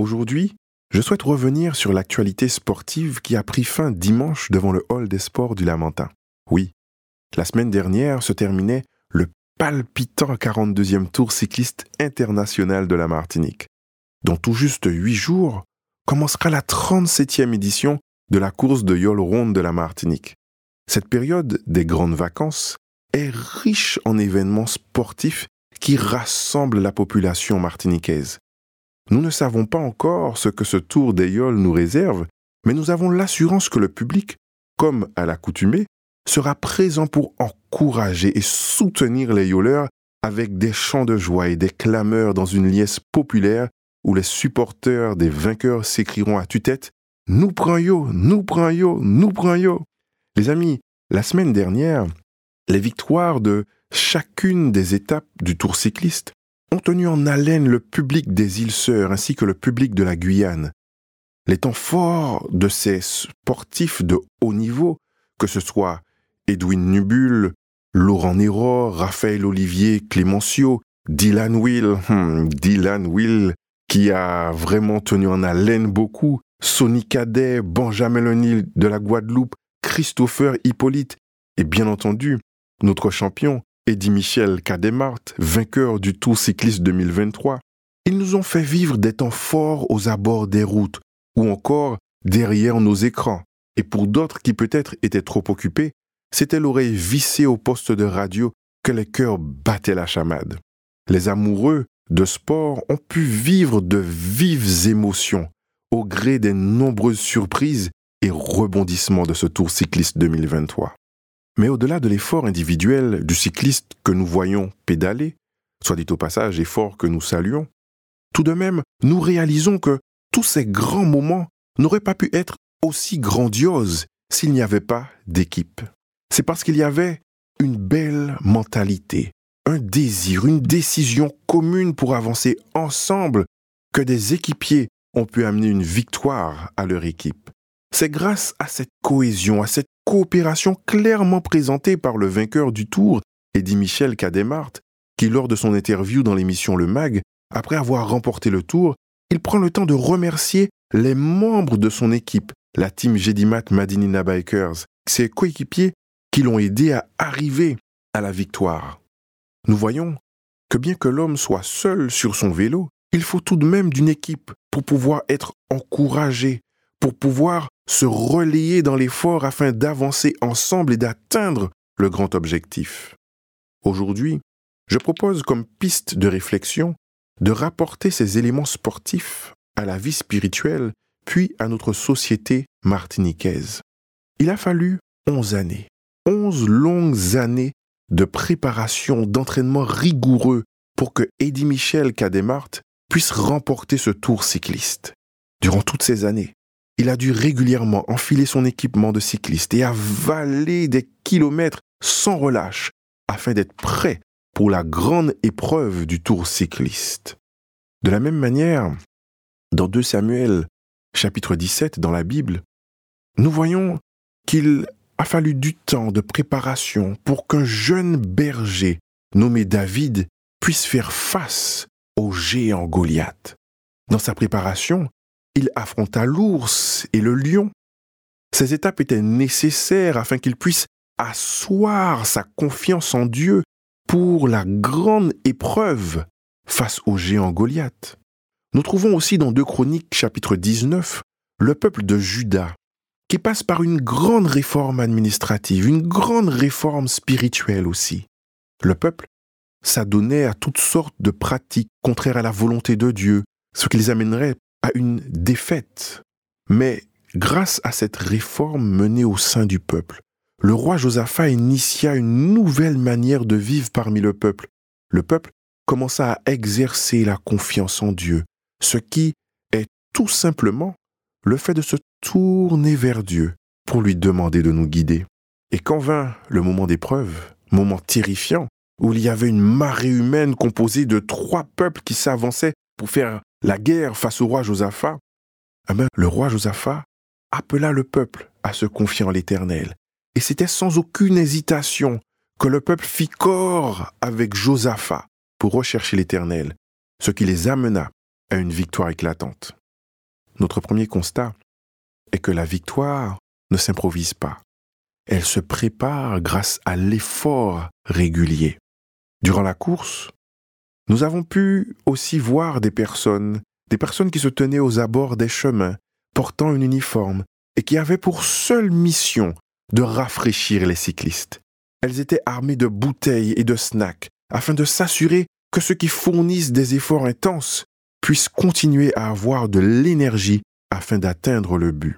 Aujourd'hui, je souhaite revenir sur l'actualité sportive qui a pris fin dimanche devant le hall des sports du Lamentin. Oui, la semaine dernière se terminait le palpitant 42e tour cycliste international de la Martinique. Dans tout juste huit jours, commencera la 37e édition de la course de Yol Ronde de la Martinique. Cette période des grandes vacances est riche en événements sportifs qui rassemblent la population martiniquaise. Nous ne savons pas encore ce que ce tour des Yoles nous réserve, mais nous avons l'assurance que le public, comme à l'accoutumée, sera présent pour encourager et soutenir les Yoleurs avec des chants de joie et des clameurs dans une liesse populaire où les supporters des vainqueurs s'écrieront à tue-tête Nous prenons yo, nous prenons yo, nous prenons yo. Les amis, la semaine dernière, les victoires de chacune des étapes du Tour cycliste ont tenu en haleine le public des îles Sœurs ainsi que le public de la Guyane. Les temps forts de ces sportifs de haut niveau, que ce soit Edwin Nubul, Laurent Nero, Raphaël Olivier Clémencio, Dylan Will, hmm, Dylan Will, qui a vraiment tenu en haleine beaucoup, Sonny Cadet, Benjamin Lenil de la Guadeloupe, Christopher Hippolyte, et bien entendu, notre champion, Eddie Michel Cademart, vainqueur du Tour cycliste 2023. Ils nous ont fait vivre des temps forts aux abords des routes, ou encore derrière nos écrans. Et pour d'autres qui peut-être étaient trop occupés, c'était l'oreille vissée au poste de radio que les cœurs battaient la chamade. Les amoureux de sport ont pu vivre de vives émotions au gré des nombreuses surprises et rebondissements de ce Tour cycliste 2023. Mais au-delà de l'effort individuel du cycliste que nous voyons pédaler, soit dit au passage effort que nous saluons, tout de même, nous réalisons que tous ces grands moments n'auraient pas pu être aussi grandioses s'il n'y avait pas d'équipe. C'est parce qu'il y avait une belle mentalité, un désir, une décision commune pour avancer ensemble que des équipiers ont pu amener une victoire à leur équipe. C'est grâce à cette cohésion, à cette coopération clairement présentée par le vainqueur du tour, Eddie Michel Cademart, qui lors de son interview dans l'émission Le Mag, après avoir remporté le tour, il prend le temps de remercier les membres de son équipe, la team Gedimat Madinina Bikers, ses coéquipiers qui l'ont aidé à arriver à la victoire. Nous voyons que bien que l'homme soit seul sur son vélo, il faut tout de même d'une équipe pour pouvoir être encouragé, pour pouvoir se relayer dans l'effort afin d'avancer ensemble et d'atteindre le grand objectif. Aujourd'hui, je propose comme piste de réflexion de rapporter ces éléments sportifs à la vie spirituelle, puis à notre société martiniquaise. Il a fallu onze années, onze longues années de préparation, d'entraînement rigoureux pour que Eddie Michel Cademart puisse remporter ce tour cycliste. Durant toutes ces années, il a dû régulièrement enfiler son équipement de cycliste et avaler des kilomètres sans relâche afin d'être prêt pour la grande épreuve du tour cycliste. De la même manière, dans 2 Samuel chapitre 17 dans la Bible, nous voyons qu'il a fallu du temps de préparation pour qu'un jeune berger nommé David puisse faire face au géant Goliath. Dans sa préparation, il affronta l'ours et le lion. Ces étapes étaient nécessaires afin qu'il puisse asseoir sa confiance en Dieu pour la grande épreuve face au géant Goliath. Nous trouvons aussi dans 2 Chroniques chapitre 19 le peuple de Juda qui passe par une grande réforme administrative, une grande réforme spirituelle aussi. Le peuple s'adonnait à toutes sortes de pratiques contraires à la volonté de Dieu, ce qui les amènerait à une défaite. Mais grâce à cette réforme menée au sein du peuple, le roi Josaphat initia une nouvelle manière de vivre parmi le peuple. Le peuple commença à exercer la confiance en Dieu, ce qui est tout simplement le fait de se tourner vers Dieu pour lui demander de nous guider. Et quand vint le moment d'épreuve, moment terrifiant, où il y avait une marée humaine composée de trois peuples qui s'avançaient pour faire la guerre face au roi Josaphat, le roi Josaphat appela le peuple à se confier en l'Éternel. Et c'était sans aucune hésitation que le peuple fit corps avec Josaphat pour rechercher l'Éternel, ce qui les amena à une victoire éclatante. Notre premier constat est que la victoire ne s'improvise pas. Elle se prépare grâce à l'effort régulier. Durant la course, nous avons pu aussi voir des personnes, des personnes qui se tenaient aux abords des chemins, portant un uniforme, et qui avaient pour seule mission de rafraîchir les cyclistes. Elles étaient armées de bouteilles et de snacks, afin de s'assurer que ceux qui fournissent des efforts intenses puissent continuer à avoir de l'énergie afin d'atteindre le but.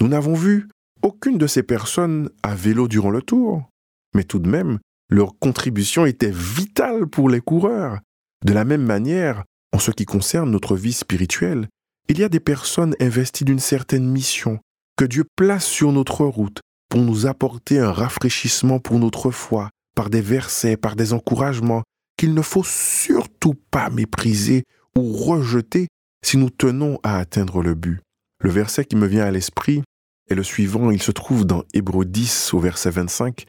Nous n'avons vu aucune de ces personnes à vélo durant le tour, mais tout de même, leur contribution était vitale pour les coureurs. De la même manière, en ce qui concerne notre vie spirituelle, il y a des personnes investies d'une certaine mission que Dieu place sur notre route pour nous apporter un rafraîchissement pour notre foi, par des versets, par des encouragements, qu'il ne faut surtout pas mépriser ou rejeter si nous tenons à atteindre le but. Le verset qui me vient à l'esprit est le suivant, il se trouve dans Hébreu 10 au verset 25,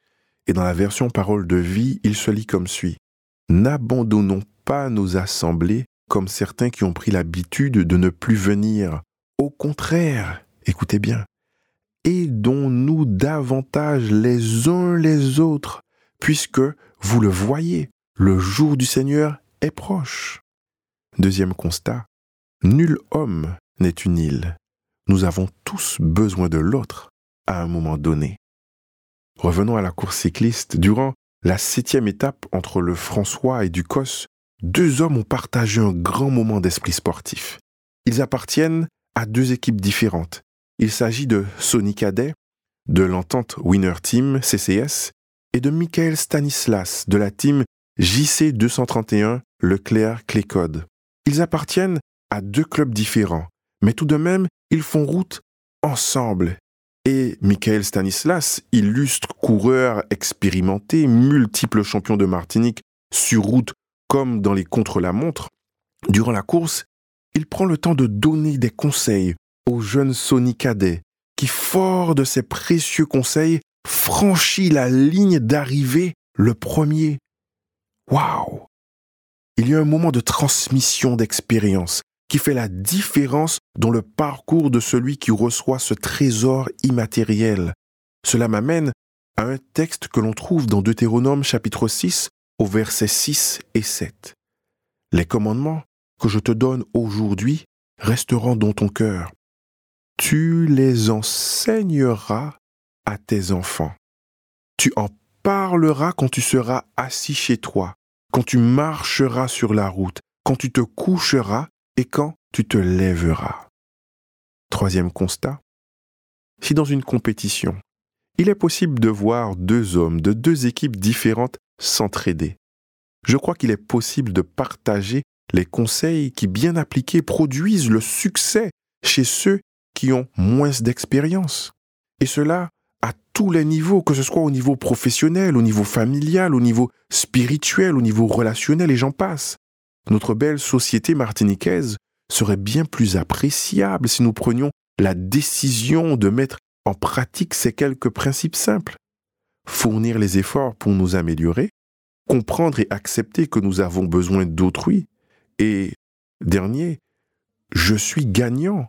et dans la version parole de vie, il se lit comme suit. N'abandonnons pas nos assemblées comme certains qui ont pris l'habitude de ne plus venir. Au contraire, écoutez bien, aidons-nous davantage les uns les autres, puisque, vous le voyez, le jour du Seigneur est proche. Deuxième constat, nul homme n'est une île. Nous avons tous besoin de l'autre à un moment donné. Revenons à la course cycliste. Durant la septième étape entre le François et Ducos, deux hommes ont partagé un grand moment d'esprit sportif. Ils appartiennent à deux équipes différentes. Il s'agit de Sonny Cadet, de l'entente Winner Team CCS, et de Michael Stanislas, de la team JC 231 Leclerc Clécode. Ils appartiennent à deux clubs différents, mais tout de même, ils font route ensemble. Et Michael Stanislas, illustre coureur expérimenté, multiple champion de Martinique, sur route comme dans les contre-la-montre, durant la course, il prend le temps de donner des conseils au jeune Sonny Cadet, qui, fort de ses précieux conseils, franchit la ligne d'arrivée le premier. Waouh Il y a un moment de transmission d'expérience qui fait la différence dans le parcours de celui qui reçoit ce trésor immatériel. Cela m'amène à un texte que l'on trouve dans Deutéronome chapitre 6 au verset 6 et 7. Les commandements que je te donne aujourd'hui resteront dans ton cœur. Tu les enseigneras à tes enfants. Tu en parleras quand tu seras assis chez toi, quand tu marcheras sur la route, quand tu te coucheras et quand tu te lèveras. Troisième constat. Si dans une compétition, il est possible de voir deux hommes de deux équipes différentes s'entraider, je crois qu'il est possible de partager les conseils qui, bien appliqués, produisent le succès chez ceux qui ont moins d'expérience. Et cela à tous les niveaux, que ce soit au niveau professionnel, au niveau familial, au niveau spirituel, au niveau relationnel, et j'en passe. Notre belle société martiniquaise serait bien plus appréciable si nous prenions la décision de mettre en pratique ces quelques principes simples. Fournir les efforts pour nous améliorer, comprendre et accepter que nous avons besoin d'autrui, et, dernier, je suis gagnant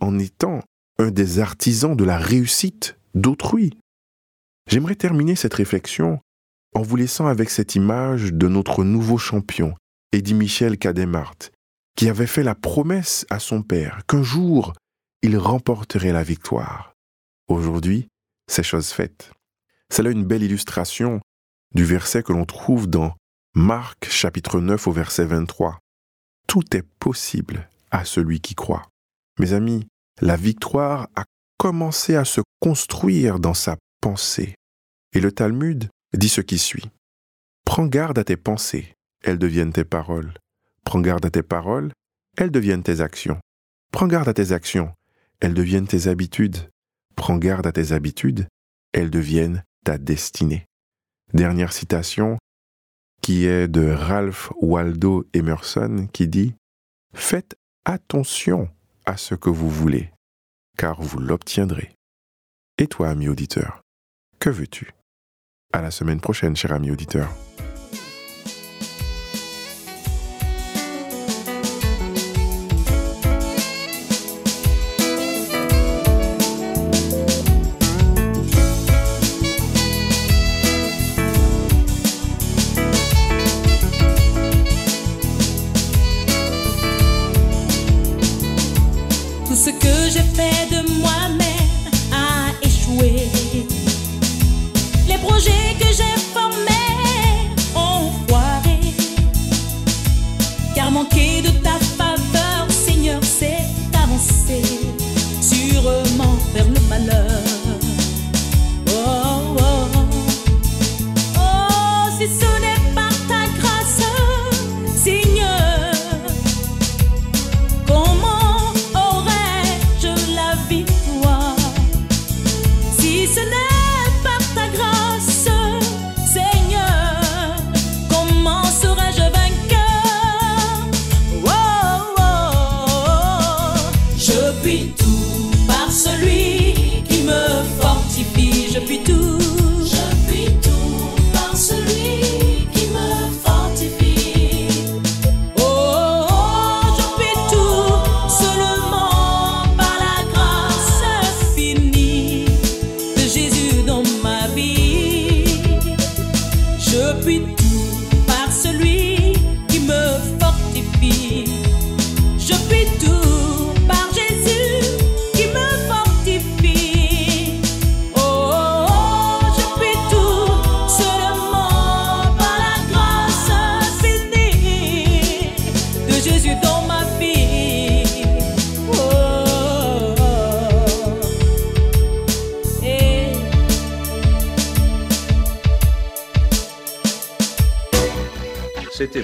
en étant un des artisans de la réussite d'autrui. J'aimerais terminer cette réflexion en vous laissant avec cette image de notre nouveau champion, Eddie Michel Cademart, qui avait fait la promesse à son père qu'un jour il remporterait la victoire. Aujourd'hui, c'est chose faite. C'est là une belle illustration du verset que l'on trouve dans Marc chapitre 9 au verset 23. Tout est possible à celui qui croit. Mes amis, la victoire a commencé à se construire dans sa pensée. Et le Talmud dit ce qui suit. Prends garde à tes pensées, elles deviennent tes paroles. Prends garde à tes paroles, elles deviennent tes actions. Prends garde à tes actions, elles deviennent tes habitudes. Prends garde à tes habitudes, elles deviennent ta destinée. Dernière citation qui est de Ralph Waldo Emerson qui dit ⁇ Faites attention à ce que vous voulez, car vous l'obtiendrez. Et toi, ami auditeur, que veux-tu? À la semaine prochaine, cher ami auditeur.